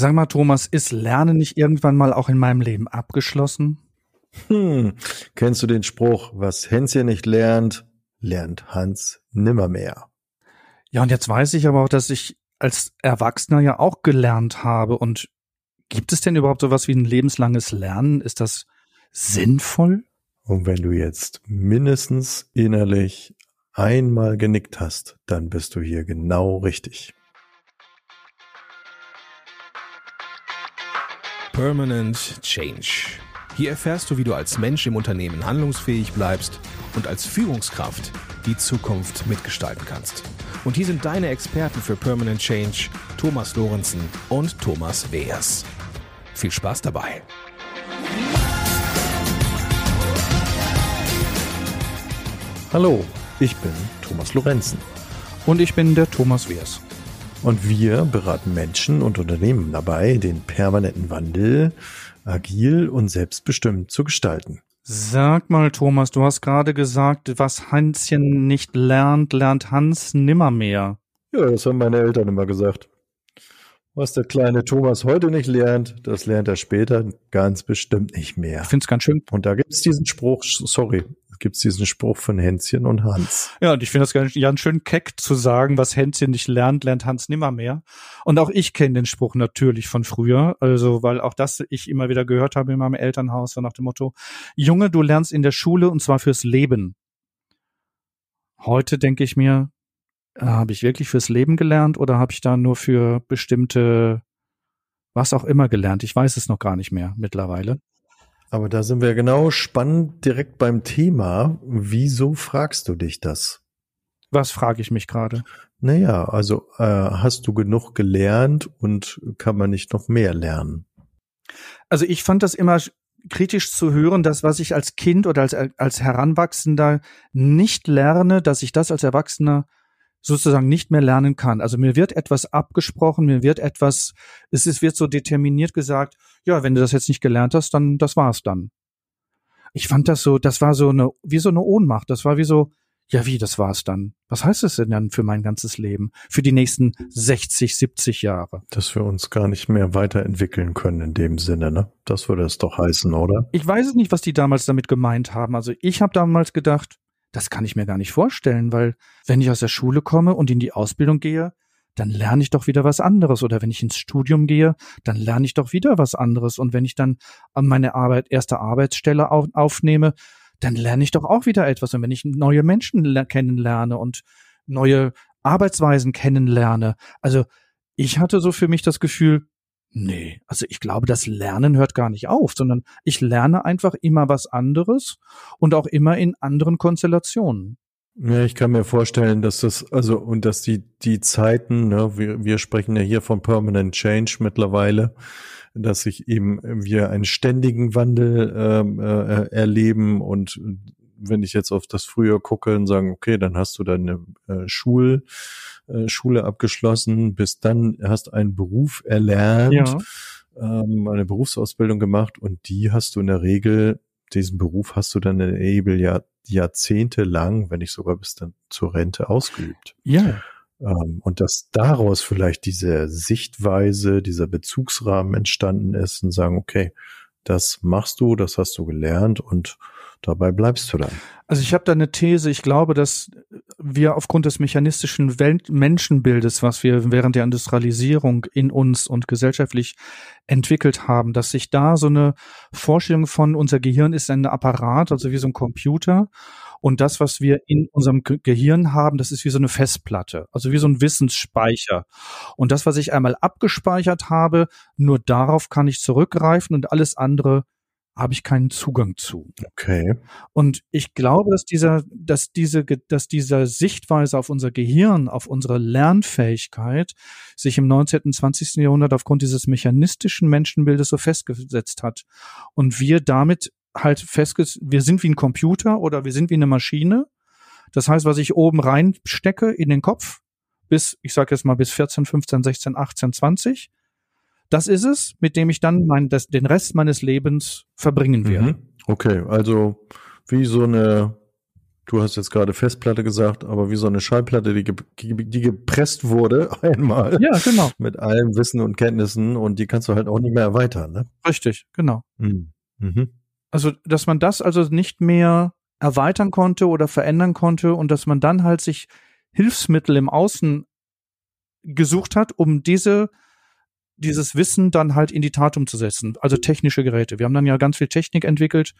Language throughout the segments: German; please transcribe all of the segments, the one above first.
Sag mal, Thomas, ist Lernen nicht irgendwann mal auch in meinem Leben abgeschlossen? Hm, kennst du den Spruch, was Hänschen nicht lernt, lernt Hans nimmermehr? Ja, und jetzt weiß ich aber auch, dass ich als Erwachsener ja auch gelernt habe. Und gibt es denn überhaupt sowas wie ein lebenslanges Lernen? Ist das sinnvoll? Und wenn du jetzt mindestens innerlich einmal genickt hast, dann bist du hier genau richtig. Permanent Change. Hier erfährst du, wie du als Mensch im Unternehmen handlungsfähig bleibst und als Führungskraft die Zukunft mitgestalten kannst. Und hier sind deine Experten für Permanent Change, Thomas Lorenzen und Thomas Weers. Viel Spaß dabei! Hallo, ich bin Thomas Lorenzen. Und ich bin der Thomas Weers. Und wir beraten Menschen und Unternehmen dabei, den permanenten Wandel agil und selbstbestimmt zu gestalten. Sag mal, Thomas, du hast gerade gesagt, was Hanschen nicht lernt, lernt Hans nimmermehr. Ja, das haben meine Eltern immer gesagt. Was der kleine Thomas heute nicht lernt, das lernt er später ganz bestimmt nicht mehr. Ich find's ganz schön. Und da gibt's diesen Spruch, sorry, gibt's diesen Spruch von Hänschen und Hans. Ja, und ich finde das ganz, ganz schön keck zu sagen, was Hänschen nicht lernt, lernt Hans nimmermehr. Und auch ich kenne den Spruch natürlich von früher, also weil auch das ich immer wieder gehört habe in meinem Elternhaus, so nach dem Motto, Junge, du lernst in der Schule und zwar fürs Leben. Heute denke ich mir, äh, habe ich wirklich fürs Leben gelernt oder habe ich da nur für bestimmte was auch immer gelernt? Ich weiß es noch gar nicht mehr mittlerweile. Aber da sind wir genau spannend direkt beim Thema. Wieso fragst du dich das? Was frage ich mich gerade? Naja, also äh, hast du genug gelernt und kann man nicht noch mehr lernen? Also ich fand das immer kritisch zu hören, dass was ich als Kind oder als, als Heranwachsender nicht lerne, dass ich das als Erwachsener sozusagen nicht mehr lernen kann. Also mir wird etwas abgesprochen, mir wird etwas, es ist, wird so determiniert gesagt, ja, wenn du das jetzt nicht gelernt hast, dann das war's dann. Ich fand das so, das war so eine, wie so eine Ohnmacht. Das war wie so, ja, wie, das war's dann. Was heißt das denn dann für mein ganzes Leben? Für die nächsten 60, 70 Jahre? Dass wir uns gar nicht mehr weiterentwickeln können in dem Sinne, ne? Das würde es doch heißen, oder? Ich weiß es nicht, was die damals damit gemeint haben. Also ich habe damals gedacht, das kann ich mir gar nicht vorstellen, weil wenn ich aus der Schule komme und in die Ausbildung gehe, dann lerne ich doch wieder was anderes. Oder wenn ich ins Studium gehe, dann lerne ich doch wieder was anderes. Und wenn ich dann an meine Arbeit, erste Arbeitsstelle auf, aufnehme, dann lerne ich doch auch wieder etwas. Und wenn ich neue Menschen kennenlerne und neue Arbeitsweisen kennenlerne, also ich hatte so für mich das Gefühl, Nee, also ich glaube, das Lernen hört gar nicht auf, sondern ich lerne einfach immer was anderes und auch immer in anderen Konstellationen. Ja, ich kann mir vorstellen, dass das, also, und dass die, die Zeiten, ne, wir, wir sprechen ja hier von Permanent Change mittlerweile, dass sich eben wir einen ständigen Wandel ähm, äh, erleben und wenn ich jetzt auf das früher gucke und sagen, okay, dann hast du deine äh, Schul, äh, Schule abgeschlossen, bis dann hast einen Beruf erlernt, ja. ähm, eine Berufsausbildung gemacht und die hast du in der Regel, diesen Beruf hast du dann in der Regel ja jahrzehntelang, wenn nicht sogar bis dann zur Rente ausgeübt. Ja. Ähm, und dass daraus vielleicht diese Sichtweise, dieser Bezugsrahmen entstanden ist und sagen, okay, das machst du, das hast du gelernt und dabei bleibst du dann. Also ich habe da eine These, ich glaube, dass wir aufgrund des mechanistischen Welt Menschenbildes, was wir während der Industrialisierung in uns und gesellschaftlich entwickelt haben, dass sich da so eine Vorstellung von unser Gehirn ist ein Apparat, also wie so ein Computer und das, was wir in unserem Gehirn haben, das ist wie so eine Festplatte, also wie so ein Wissensspeicher. Und das, was ich einmal abgespeichert habe, nur darauf kann ich zurückgreifen und alles andere habe ich keinen Zugang zu. Okay. Und ich glaube, dass dieser, dass diese, dass dieser Sichtweise auf unser Gehirn, auf unsere Lernfähigkeit sich im 19. und 20. Jahrhundert aufgrund dieses mechanistischen Menschenbildes so festgesetzt hat. Und wir damit halt festgesetzt, wir sind wie ein Computer oder wir sind wie eine Maschine. Das heißt, was ich oben reinstecke in den Kopf, bis, ich sage jetzt mal bis 14, 15, 16, 18, 20, das ist es, mit dem ich dann mein, das, den Rest meines Lebens verbringen werde. Mhm. Okay, also wie so eine du hast jetzt gerade Festplatte gesagt, aber wie so eine Schallplatte, die, die gepresst wurde einmal. Ja, genau. Mit allem Wissen und Kenntnissen und die kannst du halt auch nicht mehr erweitern, ne? Richtig, genau. Mhm. Mhm. Also, dass man das also nicht mehr erweitern konnte oder verändern konnte und dass man dann halt sich Hilfsmittel im Außen gesucht hat, um diese dieses Wissen dann halt in die Tat umzusetzen, also technische Geräte. Wir haben dann ja ganz viel Technik entwickelt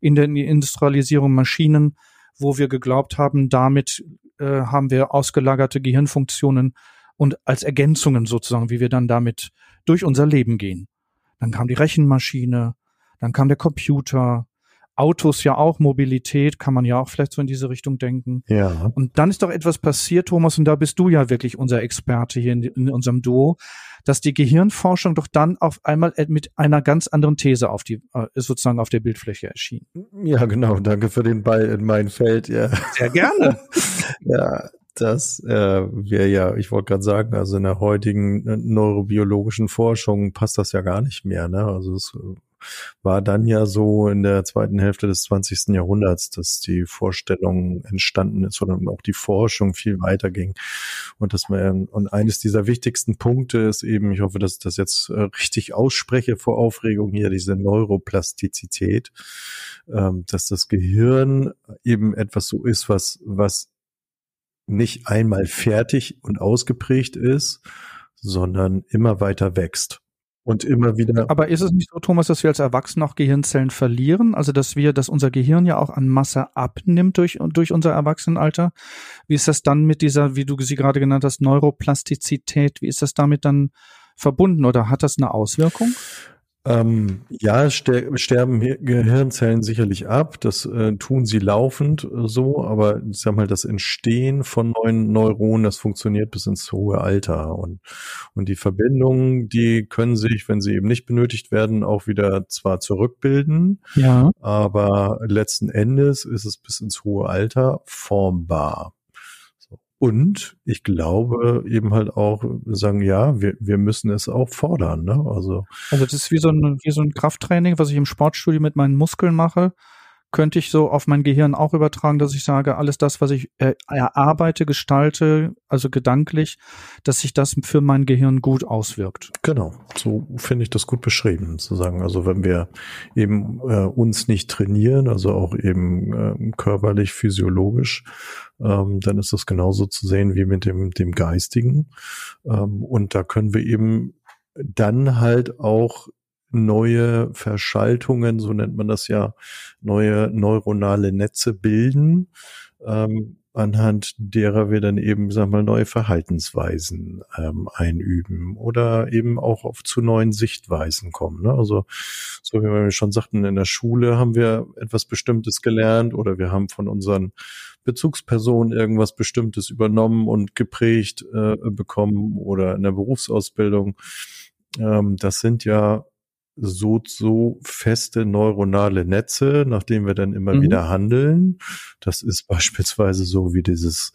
in der Industrialisierung, Maschinen, wo wir geglaubt haben, damit äh, haben wir ausgelagerte Gehirnfunktionen und als Ergänzungen sozusagen, wie wir dann damit durch unser Leben gehen. Dann kam die Rechenmaschine, dann kam der Computer, Autos ja auch, Mobilität, kann man ja auch vielleicht so in diese Richtung denken. Ja. Und dann ist doch etwas passiert, Thomas, und da bist du ja wirklich unser Experte hier in, in unserem Duo, dass die Gehirnforschung doch dann auf einmal mit einer ganz anderen These auf die, äh, sozusagen auf der Bildfläche erschien. Ja, genau. Danke für den Ball in mein Feld. Ja. Sehr gerne. ja, das äh, wäre ja, ich wollte gerade sagen, also in der heutigen äh, neurobiologischen Forschung passt das ja gar nicht mehr. Ne? Also es war dann ja so in der zweiten Hälfte des 20. Jahrhunderts, dass die Vorstellung entstanden ist oder auch die Forschung viel weiter ging. Und dass man, und eines dieser wichtigsten Punkte ist eben, ich hoffe, dass ich das jetzt äh, richtig ausspreche vor Aufregung hier, diese Neuroplastizität, ähm, dass das Gehirn eben etwas so ist, was, was nicht einmal fertig und ausgeprägt ist, sondern immer weiter wächst und immer wieder. Aber ist es nicht so, Thomas, dass wir als Erwachsene auch Gehirnzellen verlieren? Also, dass wir, dass unser Gehirn ja auch an Masse abnimmt durch, durch unser Erwachsenenalter? Wie ist das dann mit dieser, wie du sie gerade genannt hast, Neuroplastizität? Wie ist das damit dann verbunden oder hat das eine Auswirkung? Ähm, ja, ster sterben Gehirnzellen sicherlich ab. Das äh, tun sie laufend äh, so, aber ich sag mal, das Entstehen von neuen Neuronen, das funktioniert bis ins hohe Alter. Und, und die Verbindungen, die können sich, wenn sie eben nicht benötigt werden, auch wieder zwar zurückbilden, ja. aber letzten Endes ist es bis ins hohe Alter formbar. Und ich glaube eben halt auch sagen, ja, wir, wir müssen es auch fordern. Ne? Also, also das ist wie so, ein, wie so ein Krafttraining, was ich im Sportstudio mit meinen Muskeln mache könnte ich so auf mein Gehirn auch übertragen, dass ich sage, alles das, was ich äh, erarbeite, gestalte, also gedanklich, dass sich das für mein Gehirn gut auswirkt. Genau, so finde ich das gut beschrieben, zu sagen. Also wenn wir eben äh, uns nicht trainieren, also auch eben äh, körperlich, physiologisch, ähm, dann ist das genauso zu sehen wie mit dem, dem Geistigen. Ähm, und da können wir eben dann halt auch neue Verschaltungen, so nennt man das ja, neue neuronale Netze bilden, ähm, anhand derer wir dann eben, sag mal, neue Verhaltensweisen ähm, einüben oder eben auch auf zu neuen Sichtweisen kommen. Ne? Also, so wie wir schon sagten, in der Schule haben wir etwas Bestimmtes gelernt oder wir haben von unseren Bezugspersonen irgendwas Bestimmtes übernommen und geprägt äh, bekommen oder in der Berufsausbildung. Ähm, das sind ja so, so feste neuronale Netze, nach denen wir dann immer mhm. wieder handeln. Das ist beispielsweise so wie dieses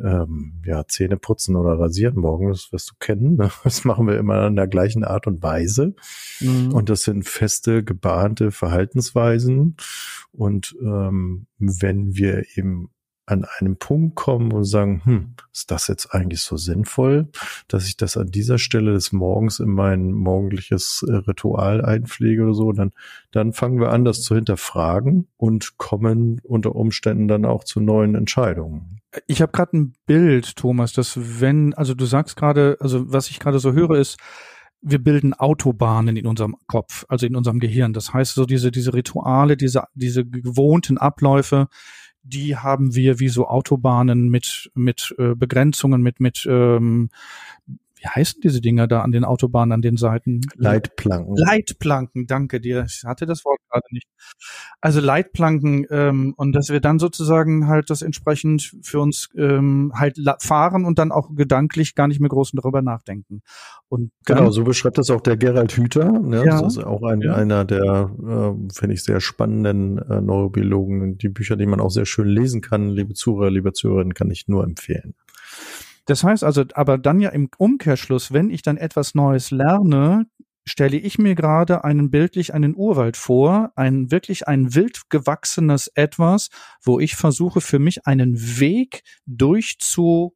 ähm, ja, Zähne putzen oder rasieren morgen, das wirst du kennen. Ne? Das machen wir immer in der gleichen Art und Weise. Mhm. Und das sind feste, gebahnte Verhaltensweisen. Und ähm, wenn wir eben an einem Punkt kommen und sagen, hm, ist das jetzt eigentlich so sinnvoll, dass ich das an dieser Stelle des Morgens in mein morgendliches äh, Ritual einpflege oder so, dann, dann fangen wir an, das zu hinterfragen und kommen unter Umständen dann auch zu neuen Entscheidungen. Ich habe gerade ein Bild, Thomas, dass wenn, also du sagst gerade, also was ich gerade so höre, ist, wir bilden Autobahnen in unserem Kopf, also in unserem Gehirn. Das heißt, so diese, diese Rituale, diese, diese gewohnten Abläufe, die haben wir wie so Autobahnen mit, mit äh, Begrenzungen, mit, mit ähm, wie heißen diese Dinger da an den Autobahnen, an den Seiten? Leitplanken. Leitplanken, danke dir. Ich hatte das Wort gerade nicht. Also Leitplanken ähm, und dass wir dann sozusagen halt das entsprechend für uns ähm, halt fahren und dann auch gedanklich gar nicht mehr groß darüber nachdenken. Und genau, so beschreibt das auch der Gerald Hüther. Ne? Ja, das ist auch ein, ja. einer der, äh, finde ich, sehr spannenden äh, Neurobiologen. Die Bücher, die man auch sehr schön lesen kann, liebe Zuhörer, liebe Zuhörerinnen, kann ich nur empfehlen. Das heißt also, aber dann ja im Umkehrschluss, wenn ich dann etwas Neues lerne, stelle ich mir gerade einen bildlich einen Urwald vor, ein wirklich ein wild gewachsenes etwas, wo ich versuche für mich einen Weg durchzu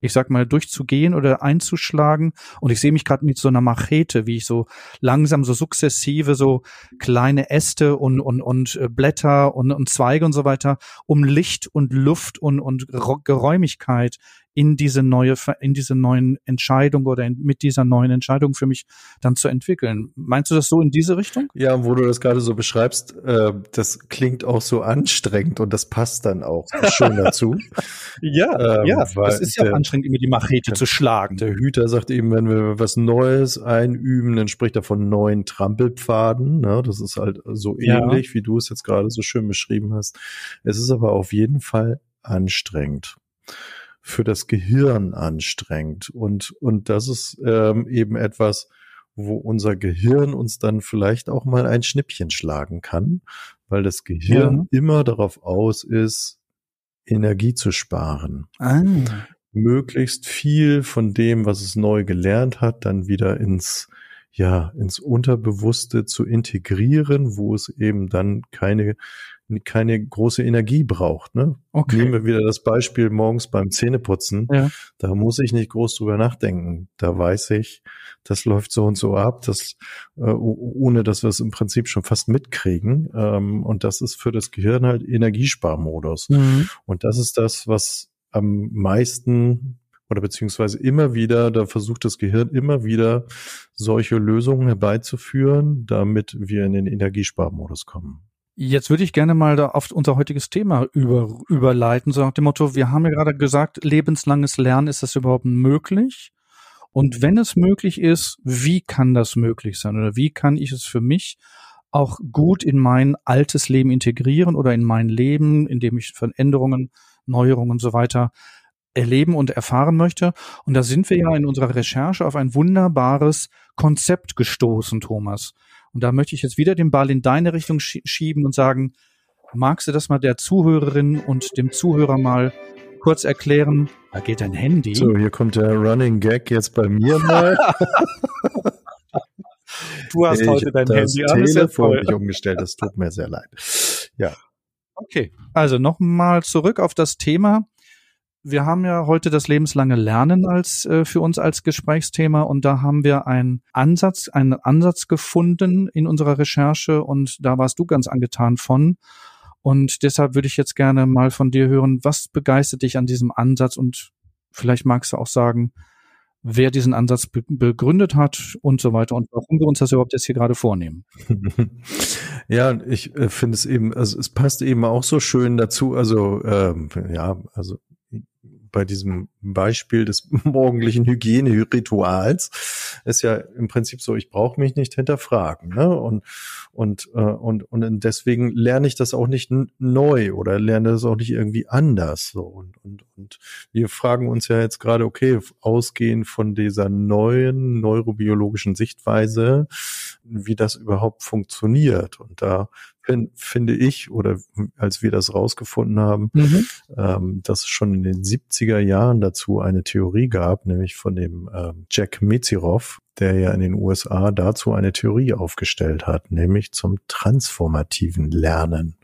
ich sag mal, durchzugehen oder einzuschlagen. Und ich sehe mich gerade mit so einer Machete, wie ich so langsam, so sukzessive, so kleine Äste und, und, und äh, Blätter und, und Zweige und so weiter, um Licht und Luft und, und Geräumigkeit in diese neue, in diese neuen Entscheidung oder in, mit dieser neuen Entscheidung für mich dann zu entwickeln. Meinst du das so in diese Richtung? Ja, wo du das gerade so beschreibst, äh, das klingt auch so anstrengend und das passt dann auch schön dazu. ja, ähm, ja, das ist ja der, anstrengend, immer die Machete der, zu schlagen. Der Hüter sagt eben, wenn wir was Neues einüben, dann spricht er von neuen Trampelpfaden. Ne? Das ist halt so ähnlich, ja. wie du es jetzt gerade so schön beschrieben hast. Es ist aber auf jeden Fall anstrengend für das Gehirn anstrengend. Und, und das ist ähm, eben etwas, wo unser Gehirn uns dann vielleicht auch mal ein Schnippchen schlagen kann, weil das Gehirn ja. immer darauf aus ist, Energie zu sparen. Ah. Möglichst viel von dem, was es neu gelernt hat, dann wieder ins ja, ins Unterbewusste zu integrieren, wo es eben dann keine keine große Energie braucht. Ne? Okay. Nehmen wir wieder das Beispiel morgens beim Zähneputzen. Ja. Da muss ich nicht groß drüber nachdenken. Da weiß ich, das läuft so und so ab, das, äh, ohne dass wir es im Prinzip schon fast mitkriegen. Ähm, und das ist für das Gehirn halt Energiesparmodus. Mhm. Und das ist das, was am meisten oder beziehungsweise immer wieder, da versucht das Gehirn immer wieder solche Lösungen herbeizuführen, damit wir in den Energiesparmodus kommen. Jetzt würde ich gerne mal da auf unser heutiges Thema über, überleiten, so nach dem Motto, wir haben ja gerade gesagt, lebenslanges Lernen, ist das überhaupt möglich? Und wenn es möglich ist, wie kann das möglich sein? Oder wie kann ich es für mich auch gut in mein altes Leben integrieren oder in mein Leben, in dem ich Veränderungen, Neuerungen und so weiter erleben und erfahren möchte? Und da sind wir ja in unserer Recherche auf ein wunderbares Konzept gestoßen, Thomas. Und da möchte ich jetzt wieder den Ball in deine Richtung schieben und sagen, magst du das mal der Zuhörerin und dem Zuhörer mal kurz erklären? Da geht dein Handy. So, hier kommt der Running Gag jetzt bei mir mal. du hast ich heute dein Handy an. Das Telefon nicht umgestellt, das tut mir sehr leid. Ja. Okay, also nochmal zurück auf das Thema wir haben ja heute das lebenslange Lernen als äh, für uns als Gesprächsthema und da haben wir einen Ansatz, einen Ansatz gefunden in unserer Recherche und da warst du ganz angetan von. Und deshalb würde ich jetzt gerne mal von dir hören, was begeistert dich an diesem Ansatz und vielleicht magst du auch sagen, wer diesen Ansatz be begründet hat und so weiter und warum wir uns das überhaupt jetzt hier gerade vornehmen. Ja, ich äh, finde es eben, also es passt eben auch so schön dazu, also ähm, ja, also bei diesem Beispiel des morgendlichen Hygienerituals ist ja im Prinzip so, ich brauche mich nicht hinterfragen. Ne? Und, und, äh, und, und deswegen lerne ich das auch nicht neu oder lerne das auch nicht irgendwie anders. So. Und, und, und wir fragen uns ja jetzt gerade, okay, ausgehend von dieser neuen neurobiologischen Sichtweise, wie das überhaupt funktioniert. Und da finde ich, oder als wir das rausgefunden haben, mhm. ähm, dass es schon in den 70er Jahren dazu eine Theorie gab, nämlich von dem ähm, Jack Mezirov, der ja in den USA dazu eine Theorie aufgestellt hat, nämlich zum transformativen Lernen.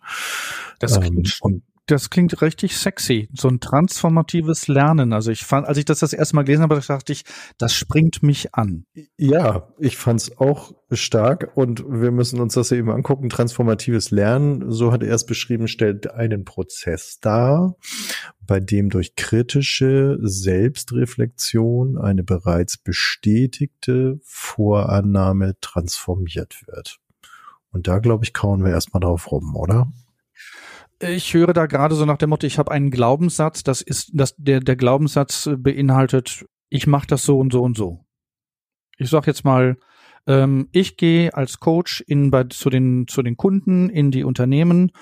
Das ähm, und das klingt richtig sexy. So ein transformatives Lernen. Also ich fand, als ich das das erste Mal gelesen habe, dachte ich, das springt mich an. Ja, ich fand es auch stark und wir müssen uns das eben angucken. Transformatives Lernen, so hat er es beschrieben, stellt einen Prozess dar, bei dem durch kritische Selbstreflexion eine bereits bestätigte Vorannahme transformiert wird. Und da, glaube ich, kauen wir erstmal drauf rum, oder? Ich höre da gerade so nach dem Motto, ich habe einen Glaubenssatz, das ist, dass der, der Glaubenssatz beinhaltet, ich mache das so und so und so. Ich sag jetzt mal, ähm, ich gehe als Coach in, bei, zu, den, zu den Kunden in die Unternehmen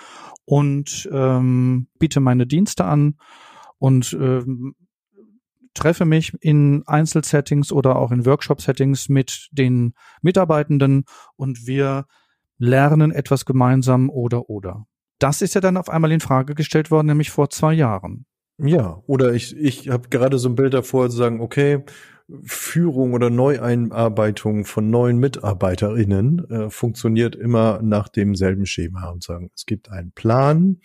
und ähm, biete meine Dienste an und ähm, treffe mich in Einzelsettings oder auch in Workshop-Settings mit den Mitarbeitenden und wir lernen etwas gemeinsam oder oder. Das ist ja dann auf einmal in Frage gestellt worden, nämlich vor zwei Jahren. Ja, oder ich, ich habe gerade so ein Bild davor zu sagen, okay, Führung oder Neueinarbeitung von neuen MitarbeiterInnen äh, funktioniert immer nach demselben Schema und sagen, es gibt einen Plan.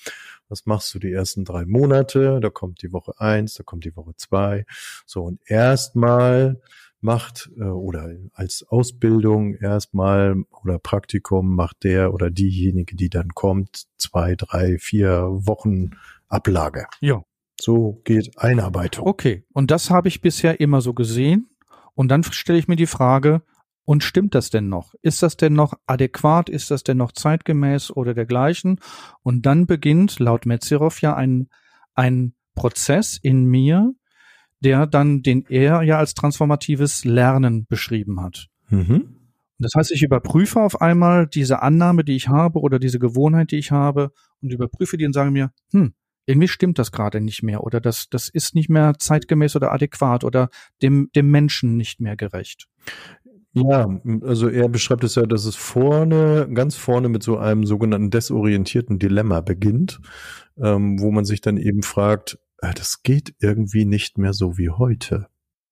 Was machst du die ersten drei Monate? Da kommt die Woche eins, da kommt die Woche zwei. So, und erstmal macht äh, oder als Ausbildung erstmal oder Praktikum macht der oder diejenige, die dann kommt, zwei, drei, vier Wochen Ablage. Ja. So geht Einarbeitung. Okay, und das habe ich bisher immer so gesehen. Und dann stelle ich mir die Frage, und stimmt das denn noch? Ist das denn noch adäquat? Ist das denn noch zeitgemäß oder dergleichen? Und dann beginnt laut Metzirov ja ein, ein Prozess in mir, der dann, den er ja als transformatives Lernen beschrieben hat. Mhm. Das heißt, ich überprüfe auf einmal diese Annahme, die ich habe oder diese Gewohnheit, die ich habe und überprüfe die und sage mir, hm, irgendwie stimmt das gerade nicht mehr oder das, das ist nicht mehr zeitgemäß oder adäquat oder dem, dem Menschen nicht mehr gerecht. Ja, also er beschreibt es ja, dass es vorne, ganz vorne mit so einem sogenannten desorientierten Dilemma beginnt, ähm, wo man sich dann eben fragt, das geht irgendwie nicht mehr so wie heute.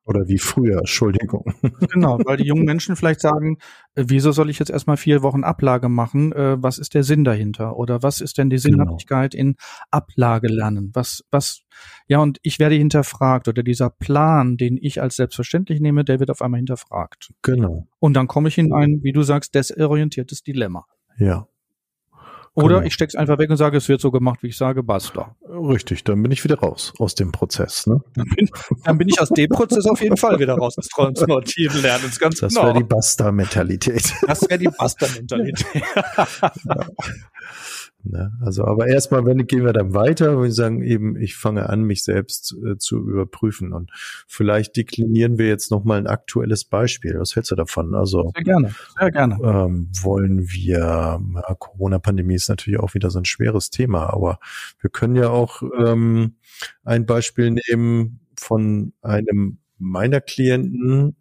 Oder wie früher, Entschuldigung. Genau, weil die jungen Menschen vielleicht sagen, äh, wieso soll ich jetzt erstmal vier Wochen Ablage machen? Äh, was ist der Sinn dahinter? Oder was ist denn die genau. Sinnhaftigkeit genau. in Ablage lernen? Was, was, ja, und ich werde hinterfragt oder dieser Plan, den ich als selbstverständlich nehme, der wird auf einmal hinterfragt. Genau. Und dann komme ich in ein, wie du sagst, desorientiertes Dilemma. Ja. Oder genau. ich steck's einfach weg und sage, es wird so gemacht, wie ich sage, basta. Richtig, dann bin ich wieder raus aus dem Prozess. Ne? Dann, bin, dann bin ich aus dem Prozess auf jeden Fall wieder raus des transformativen Lernens. Ganz das genau. wäre die Basta-Mentalität. Das wäre die Basta-Mentalität. ja. Ne? Also, aber erstmal, wenn gehen wir dann weiter, wo wir sagen eben, ich fange an, mich selbst äh, zu überprüfen und vielleicht deklinieren wir jetzt noch mal ein aktuelles Beispiel. Was hältst du davon? Also sehr gerne, sehr gerne. Ähm, wollen wir? Ja, Corona-Pandemie ist natürlich auch wieder so ein schweres Thema, aber wir können ja auch ähm, ein Beispiel nehmen von einem meiner Klienten,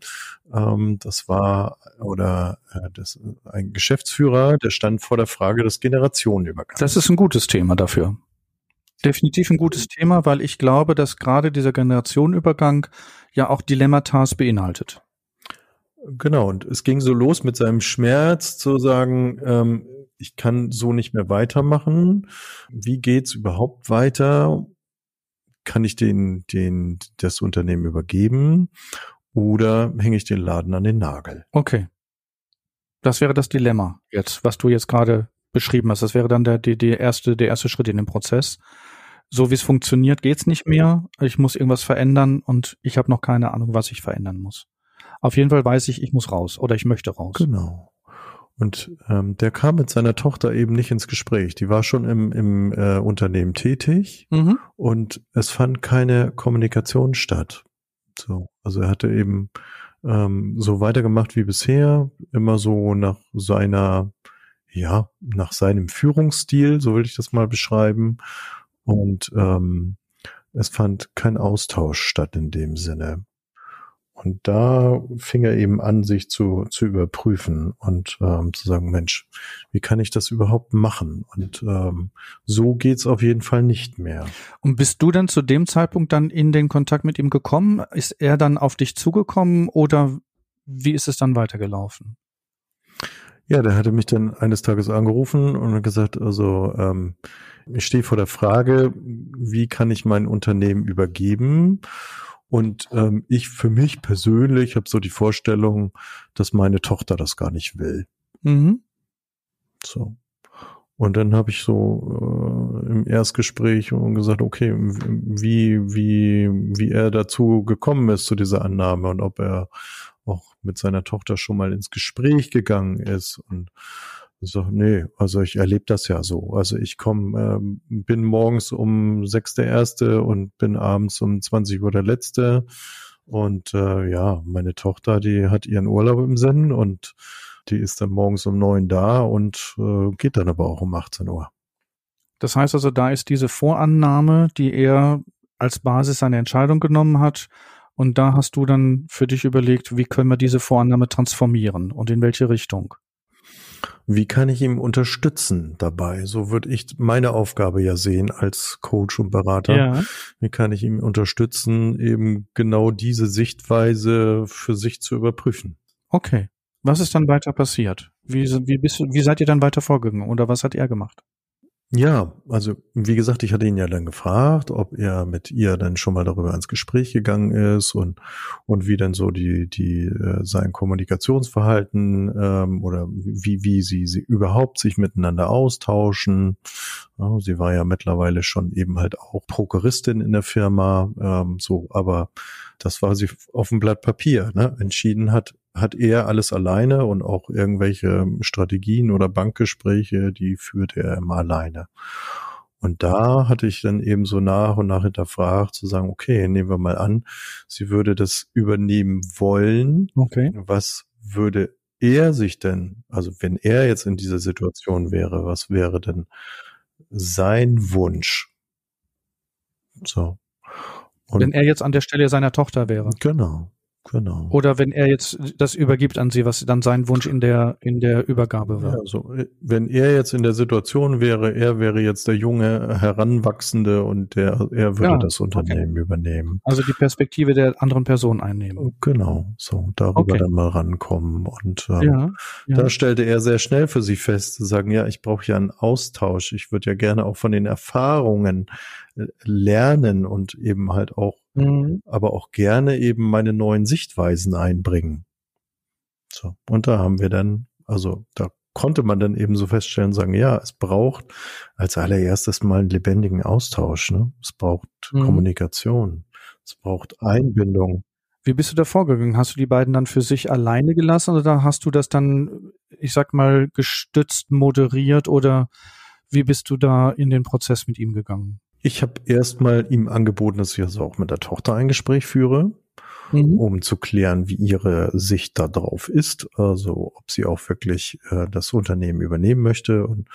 ähm, das war oder äh, das ein Geschäftsführer, der stand vor der Frage des Generationenübergangs. Das ist ein gutes Thema dafür. Definitiv ein gutes Thema, weil ich glaube, dass gerade dieser Generationenübergang ja auch Dilemmata beinhaltet. Genau, und es ging so los mit seinem Schmerz zu sagen, ähm, ich kann so nicht mehr weitermachen. Wie geht's überhaupt weiter? Kann ich den, den, das Unternehmen übergeben oder hänge ich den Laden an den Nagel? Okay. Das wäre das Dilemma jetzt, was du jetzt gerade beschrieben hast. Das wäre dann der, die, die erste, der erste Schritt in dem Prozess. So wie es funktioniert, geht's nicht mehr. Ich muss irgendwas verändern und ich habe noch keine Ahnung, was ich verändern muss. Auf jeden Fall weiß ich, ich muss raus oder ich möchte raus. Genau. Und ähm, der kam mit seiner Tochter eben nicht ins Gespräch. Die war schon im, im äh, Unternehmen tätig mhm. und es fand keine Kommunikation statt. So, also er hatte eben ähm, so weitergemacht wie bisher, immer so nach seiner, ja, nach seinem Führungsstil, so will ich das mal beschreiben. Und ähm, es fand kein Austausch statt in dem Sinne. Und da fing er eben an, sich zu, zu überprüfen und ähm, zu sagen, Mensch, wie kann ich das überhaupt machen? Und ähm, so geht's auf jeden Fall nicht mehr. Und bist du dann zu dem Zeitpunkt dann in den Kontakt mit ihm gekommen? Ist er dann auf dich zugekommen oder wie ist es dann weitergelaufen? Ja, der hatte mich dann eines Tages angerufen und gesagt, also ähm, ich stehe vor der Frage, wie kann ich mein Unternehmen übergeben? Und ähm, ich für mich persönlich habe so die Vorstellung, dass meine Tochter das gar nicht will. Mhm. So. Und dann habe ich so äh, im Erstgespräch gesagt, okay, wie, wie, wie er dazu gekommen ist zu dieser Annahme und ob er auch mit seiner Tochter schon mal ins Gespräch gegangen ist und so, nee, also ich erlebe das ja so. Also ich komme, ähm, bin morgens um sechs der Erste und bin abends um 20 Uhr der Letzte. Und äh, ja, meine Tochter, die hat ihren Urlaub im Sinn und die ist dann morgens um neun da und äh, geht dann aber auch um 18 Uhr. Das heißt also, da ist diese Vorannahme, die er als Basis seiner Entscheidung genommen hat. Und da hast du dann für dich überlegt, wie können wir diese Vorannahme transformieren und in welche Richtung? Wie kann ich ihm unterstützen dabei? So würde ich meine Aufgabe ja sehen als Coach und Berater. Ja. Wie kann ich ihm unterstützen, eben genau diese Sichtweise für sich zu überprüfen? Okay. Was ist dann weiter passiert? Wie, wie, bist wie seid ihr dann weiter vorgegangen oder was hat er gemacht? Ja, also wie gesagt, ich hatte ihn ja dann gefragt, ob er mit ihr dann schon mal darüber ins Gespräch gegangen ist und und wie dann so die die äh, sein Kommunikationsverhalten ähm, oder wie wie sie sie überhaupt sich miteinander austauschen. Ja, sie war ja mittlerweile schon eben halt auch Prokuristin in der Firma, ähm, so, aber das war sie auf dem Blatt Papier. Ne? Entschieden hat hat er alles alleine und auch irgendwelche Strategien oder Bankgespräche, die führt er immer alleine. Und da hatte ich dann eben so nach und nach hinterfragt, zu sagen, okay, nehmen wir mal an, sie würde das übernehmen wollen. Okay. Was würde er sich denn, also wenn er jetzt in dieser Situation wäre, was wäre denn sein Wunsch? So. Und wenn er jetzt an der Stelle seiner Tochter wäre. Genau. Genau. Oder wenn er jetzt das übergibt an sie, was dann sein Wunsch in der, in der Übergabe war. Ja, also, wenn er jetzt in der Situation wäre, er wäre jetzt der junge Heranwachsende und der, er würde ja, das Unternehmen okay. übernehmen. Also die Perspektive der anderen Person einnehmen. Genau, so, darüber okay. dann mal rankommen. Und ähm, ja, da stellte er sehr schnell für sich fest, zu sagen, ja, ich brauche ja einen Austausch. Ich würde ja gerne auch von den Erfahrungen äh, lernen und eben halt auch mhm. aber auch gerne eben meine neuen Sichtweisen einbringen. So. Und da haben wir dann, also da konnte man dann eben so feststellen, sagen, ja, es braucht als allererstes mal einen lebendigen Austausch, ne? Es braucht mhm. Kommunikation, es braucht Einbindung. Wie bist du da vorgegangen? Hast du die beiden dann für sich alleine gelassen oder hast du das dann, ich sag mal, gestützt, moderiert oder wie bist du da in den Prozess mit ihm gegangen? Ich habe erstmal ihm angeboten, dass ich also auch mit der Tochter ein Gespräch führe, mhm. um zu klären, wie ihre Sicht da drauf ist, also ob sie auch wirklich äh, das Unternehmen übernehmen möchte und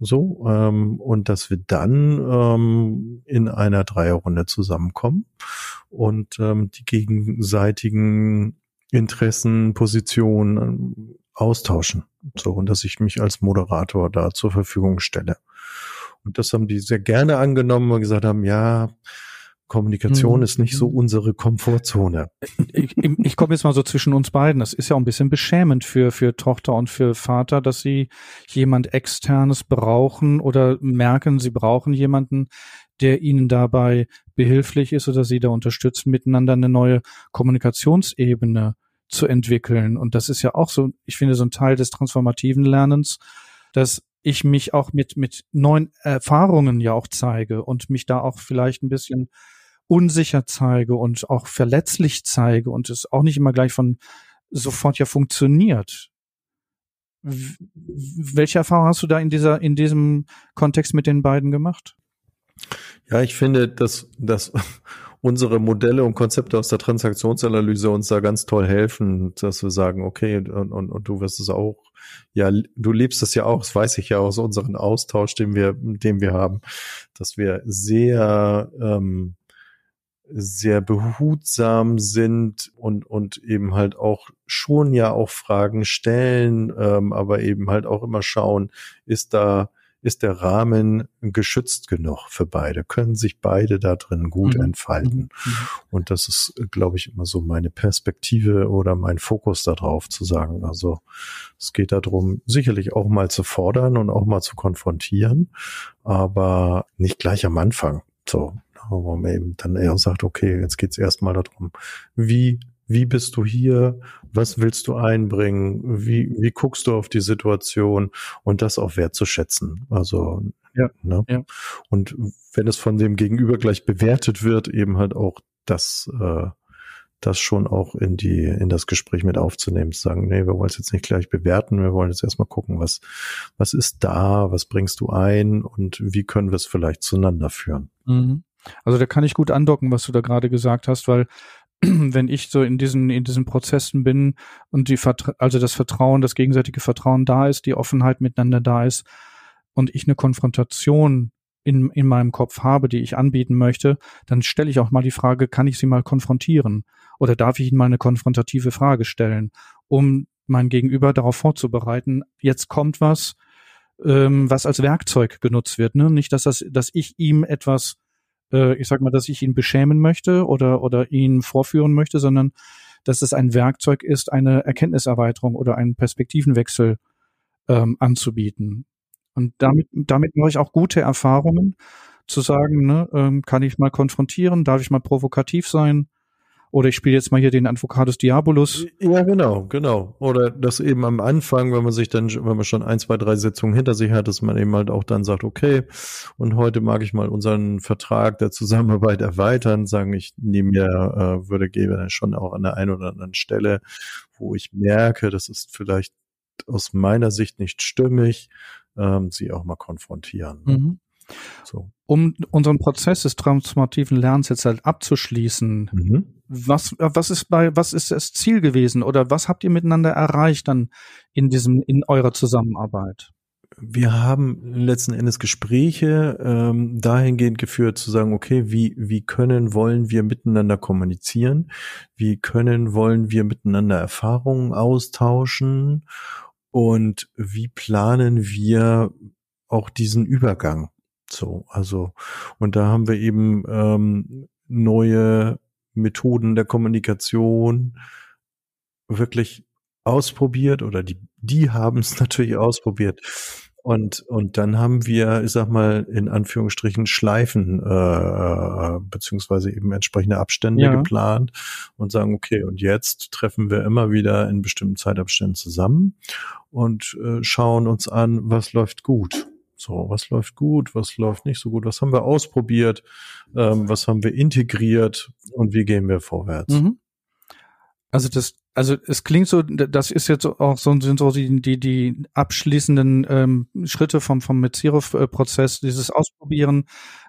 so, ähm, und dass wir dann ähm, in einer Dreierrunde zusammenkommen und ähm, die gegenseitigen Interessen, Positionen ähm, austauschen. So, und dass ich mich als Moderator da zur Verfügung stelle. Und das haben die sehr gerne angenommen und gesagt haben, ja, Kommunikation mhm. ist nicht so unsere Komfortzone. Ich, ich, ich komme jetzt mal so zwischen uns beiden. Das ist ja auch ein bisschen beschämend für, für Tochter und für Vater, dass sie jemand externes brauchen oder merken, sie brauchen jemanden, der ihnen dabei behilflich ist oder sie da unterstützen, miteinander eine neue Kommunikationsebene zu entwickeln. Und das ist ja auch so, ich finde, so ein Teil des transformativen Lernens, dass ich mich auch mit, mit neuen Erfahrungen ja auch zeige und mich da auch vielleicht ein bisschen unsicher zeige und auch verletzlich zeige und es auch nicht immer gleich von sofort ja funktioniert. Welche Erfahrung hast du da in dieser, in diesem Kontext mit den beiden gemacht? Ja, ich finde, dass, dass unsere Modelle und Konzepte aus der Transaktionsanalyse uns da ganz toll helfen, dass wir sagen, okay, und, und, und du wirst es auch ja, du lebst es ja auch, das weiß ich ja aus unserem Austausch, den wir, den wir haben, dass wir sehr, ähm, sehr behutsam sind und, und eben halt auch schon ja auch Fragen stellen, ähm, aber eben halt auch immer schauen, ist da ist der Rahmen geschützt genug für beide? Können sich beide da drin gut mhm. entfalten? Mhm. mhm. Und das ist, glaube ich, immer so meine Perspektive oder mein Fokus darauf zu sagen. Also es geht darum, sicherlich auch mal zu fordern und auch mal zu konfrontieren, aber nicht gleich am Anfang. So, wo man eben dann eher sagt, okay, jetzt geht's erstmal darum, wie wie bist du hier? Was willst du einbringen? Wie, wie guckst du auf die Situation? Und das auch wertzuschätzen. Also, ja, ne? ja. Und wenn es von dem Gegenüber gleich bewertet wird, eben halt auch das, äh, das schon auch in die, in das Gespräch mit aufzunehmen, zu sagen, nee, wir wollen es jetzt nicht gleich bewerten, wir wollen jetzt erstmal gucken, was, was ist da, was bringst du ein und wie können wir es vielleicht zueinander führen. Mhm. Also da kann ich gut andocken, was du da gerade gesagt hast, weil wenn ich so in diesen, in diesen Prozessen bin und die, Vertra also das Vertrauen, das gegenseitige Vertrauen da ist, die Offenheit miteinander da ist und ich eine Konfrontation in, in meinem Kopf habe, die ich anbieten möchte, dann stelle ich auch mal die Frage, kann ich sie mal konfrontieren? Oder darf ich Ihnen mal eine konfrontative Frage stellen, um mein Gegenüber darauf vorzubereiten, jetzt kommt was, ähm, was als Werkzeug genutzt wird. Ne? Nicht, dass das, dass ich ihm etwas, äh, ich sag mal, dass ich ihn beschämen möchte oder oder ihn vorführen möchte, sondern dass es ein Werkzeug ist, eine Erkenntniserweiterung oder einen Perspektivenwechsel ähm, anzubieten. Und damit, damit mache ich auch gute Erfahrungen, zu sagen, ne, ähm, kann ich mal konfrontieren, darf ich mal provokativ sein, oder ich spiele jetzt mal hier den Advocatus Diabolus. Ja, genau, genau. Oder das eben am Anfang, wenn man sich dann, wenn man schon ein, zwei, drei Sitzungen hinter sich hat, dass man eben halt auch dann sagt, okay, und heute mag ich mal unseren Vertrag der Zusammenarbeit erweitern, sagen, ich nehme mir, äh, würde gebe dann schon auch an der einen oder anderen Stelle, wo ich merke, das ist vielleicht aus meiner Sicht nicht stimmig, ähm, sie auch mal konfrontieren. Mhm. So. Um unseren Prozess des transformativen Lernens jetzt halt abzuschließen, mhm. was, was ist bei, was ist das Ziel gewesen oder was habt ihr miteinander erreicht dann in diesem, in eurer Zusammenarbeit? Wir haben letzten Endes Gespräche ähm, dahingehend geführt zu sagen, okay, wie, wie können, wollen wir miteinander kommunizieren? Wie können, wollen wir miteinander Erfahrungen austauschen? Und wie planen wir auch diesen Übergang? So, also, und da haben wir eben ähm, neue Methoden der Kommunikation wirklich ausprobiert oder die, die haben es natürlich ausprobiert. Und, und dann haben wir, ich sag mal, in Anführungsstrichen Schleifen äh, beziehungsweise eben entsprechende Abstände ja. geplant und sagen, okay, und jetzt treffen wir immer wieder in bestimmten Zeitabständen zusammen und äh, schauen uns an, was läuft gut. So, was läuft gut, was läuft nicht so gut, was haben wir ausprobiert, ähm, was haben wir integriert und wie gehen wir vorwärts. Mhm. Also das, also es klingt so, das ist jetzt auch so, sind so die, die, die abschließenden ähm, Schritte vom, vom Metziro-Prozess, dieses Ausprobieren,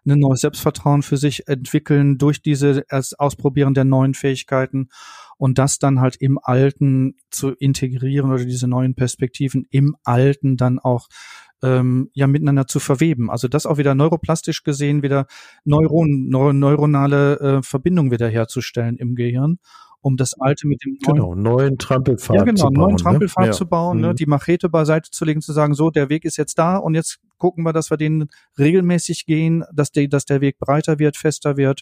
ein neues Selbstvertrauen für sich entwickeln durch diese als Ausprobieren der neuen Fähigkeiten und das dann halt im Alten zu integrieren oder diese neuen Perspektiven im Alten dann auch ähm, ja miteinander zu verweben. Also das auch wieder neuroplastisch gesehen, wieder Neuron, neur neuronale äh, Verbindungen wieder herzustellen im Gehirn, um das alte mit dem neuen, genau, neuen Trampelpfad ja, genau, zu bauen. neuen ne? Trampelpfad ne? zu bauen, ne? Mhm. die Machete beiseite zu legen, zu sagen, so, der Weg ist jetzt da und jetzt gucken wir, dass wir den regelmäßig gehen, dass, der, dass der Weg breiter wird, fester wird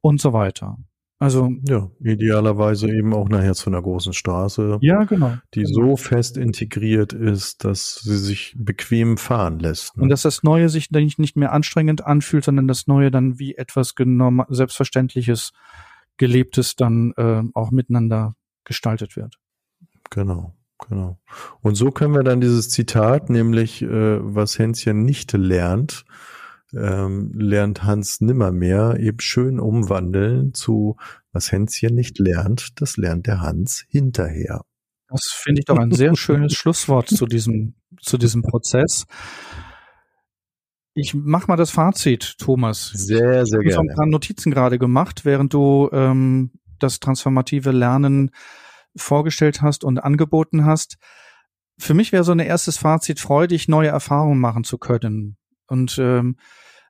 und so weiter. Also ja, idealerweise eben auch nachher zu einer großen Straße. Ja, genau. Die genau. so fest integriert ist, dass sie sich bequem fahren lässt. Ne? Und dass das Neue sich dann nicht mehr anstrengend anfühlt, sondern das Neue dann wie etwas genommen, selbstverständliches, gelebtes dann äh, auch miteinander gestaltet wird. Genau. Genau. Und so können wir dann dieses Zitat, nämlich äh, was Hänschen nicht lernt, ähm, lernt Hans nimmermehr eben schön umwandeln zu, was Hänschen nicht lernt, das lernt der Hans hinterher. Das finde ich doch ein sehr schönes Schlusswort zu diesem, zu diesem Prozess. Ich mach mal das Fazit, Thomas. Sehr, sehr ich gerne. Ich habe ein paar Notizen gerade gemacht, während du ähm, das transformative Lernen vorgestellt hast und angeboten hast. Für mich wäre so ein erstes Fazit freudig, neue Erfahrungen machen zu können. Und ähm,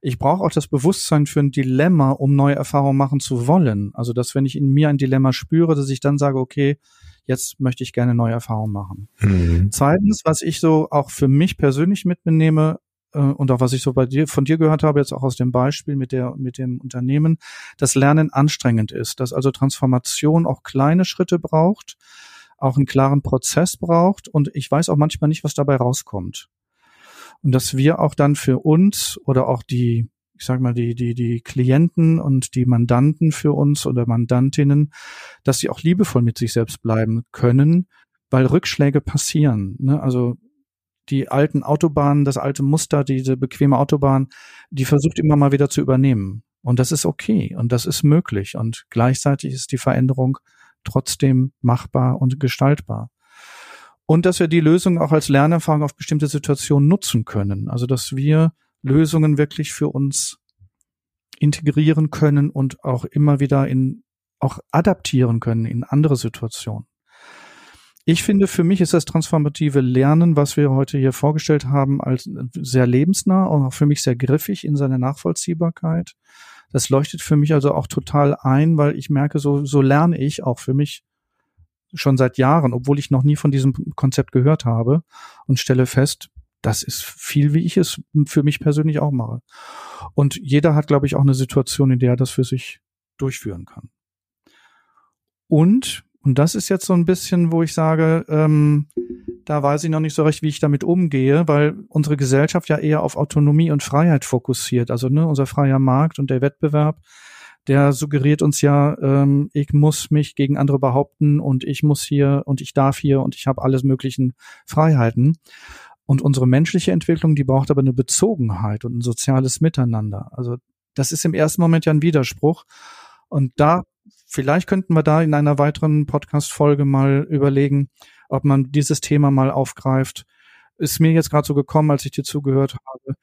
ich brauche auch das Bewusstsein für ein Dilemma, um neue Erfahrungen machen zu wollen. Also, dass wenn ich in mir ein Dilemma spüre, dass ich dann sage, okay, jetzt möchte ich gerne neue Erfahrungen machen. Mhm. Zweitens, was ich so auch für mich persönlich mitnehme, äh, und auch was ich so bei dir, von dir gehört habe, jetzt auch aus dem Beispiel mit der, mit dem Unternehmen, dass Lernen anstrengend ist, dass also Transformation auch kleine Schritte braucht, auch einen klaren Prozess braucht und ich weiß auch manchmal nicht, was dabei rauskommt und dass wir auch dann für uns oder auch die, ich sag mal, die, die, die Klienten und die Mandanten für uns oder Mandantinnen, dass sie auch liebevoll mit sich selbst bleiben können, weil Rückschläge passieren. Ne? Also die alten Autobahnen, das alte Muster, diese bequeme Autobahn, die versucht immer mal wieder zu übernehmen. Und das ist okay und das ist möglich. Und gleichzeitig ist die Veränderung trotzdem machbar und gestaltbar und dass wir die Lösung auch als Lernerfahrung auf bestimmte Situationen nutzen können. Also dass wir Lösungen wirklich für uns integrieren können und auch immer wieder in auch adaptieren können in andere Situationen. Ich finde, für mich ist das transformative Lernen, was wir heute hier vorgestellt haben, als sehr lebensnah und auch für mich sehr griffig in seiner Nachvollziehbarkeit. Das leuchtet für mich also auch total ein, weil ich merke, so, so lerne ich auch für mich schon seit Jahren, obwohl ich noch nie von diesem Konzept gehört habe und stelle fest, das ist viel, wie ich es für mich persönlich auch mache. Und jeder hat, glaube ich, auch eine Situation, in der er das für sich durchführen kann. Und, und das ist jetzt so ein bisschen, wo ich sage, ähm, da weiß ich noch nicht so recht, wie ich damit umgehe, weil unsere Gesellschaft ja eher auf Autonomie und Freiheit fokussiert. Also ne, unser freier Markt und der Wettbewerb, der suggeriert uns ja, ähm, ich muss mich gegen andere behaupten und ich muss hier und ich darf hier und ich habe alles möglichen Freiheiten. Und unsere menschliche Entwicklung, die braucht aber eine Bezogenheit und ein soziales Miteinander. Also das ist im ersten Moment ja ein Widerspruch. Und da, vielleicht könnten wir da in einer weiteren Podcast-Folge mal überlegen, ob man dieses Thema mal aufgreift. Ist mir jetzt gerade so gekommen, als ich dir zugehört habe.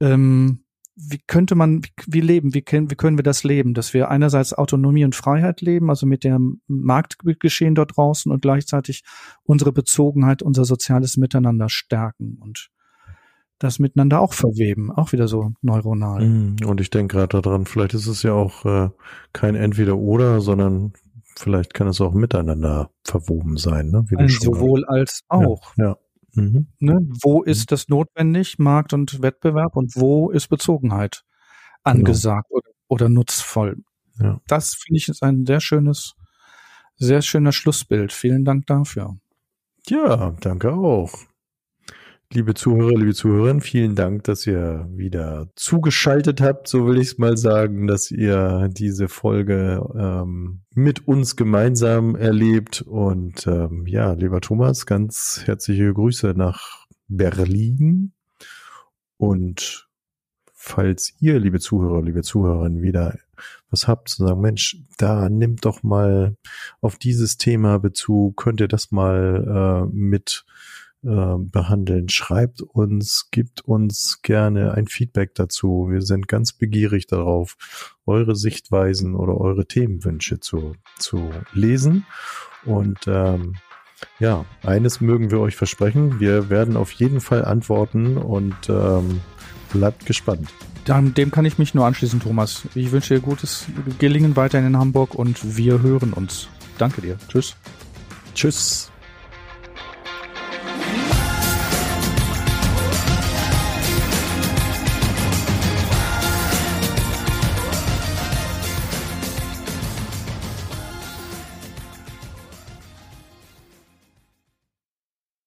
Ähm, wie könnte man, wie, leben, wie, können, wie können wir das leben, dass wir einerseits Autonomie und Freiheit leben, also mit dem Marktgeschehen dort draußen und gleichzeitig unsere Bezogenheit, unser soziales Miteinander stärken und das miteinander auch verweben, auch wieder so neuronal. Mhm. Und ich denke gerade daran, vielleicht ist es ja auch äh, kein Entweder-Oder, sondern vielleicht kann es auch miteinander verwoben sein, ne? Wie also sowohl als auch. Ja. ja. Mhm. Ne? Wo ist mhm. das notwendig, Markt und Wettbewerb, und wo ist Bezogenheit angesagt genau. oder, oder nutzvoll? Ja. Das finde ich ist ein sehr schönes, sehr schöner Schlussbild. Vielen Dank dafür. Ja, danke auch. Liebe Zuhörer, liebe Zuhörerinnen, vielen Dank, dass ihr wieder zugeschaltet habt, so will ich es mal sagen, dass ihr diese Folge ähm, mit uns gemeinsam erlebt. Und ähm, ja, lieber Thomas, ganz herzliche Grüße nach Berlin. Und falls ihr, liebe Zuhörer, liebe Zuhörerinnen, wieder was habt zu sagen, Mensch, da nimmt doch mal auf dieses Thema Bezug, könnt ihr das mal äh, mit äh, behandeln. Schreibt uns, gibt uns gerne ein Feedback dazu. Wir sind ganz begierig darauf, eure Sichtweisen oder eure Themenwünsche zu, zu lesen. Und ähm, ja, eines mögen wir euch versprechen. Wir werden auf jeden Fall antworten und ähm, bleibt gespannt. Dann, dem kann ich mich nur anschließen, Thomas. Ich wünsche dir gutes Gelingen weiterhin in Hamburg und wir hören uns. Danke dir. Tschüss. Tschüss.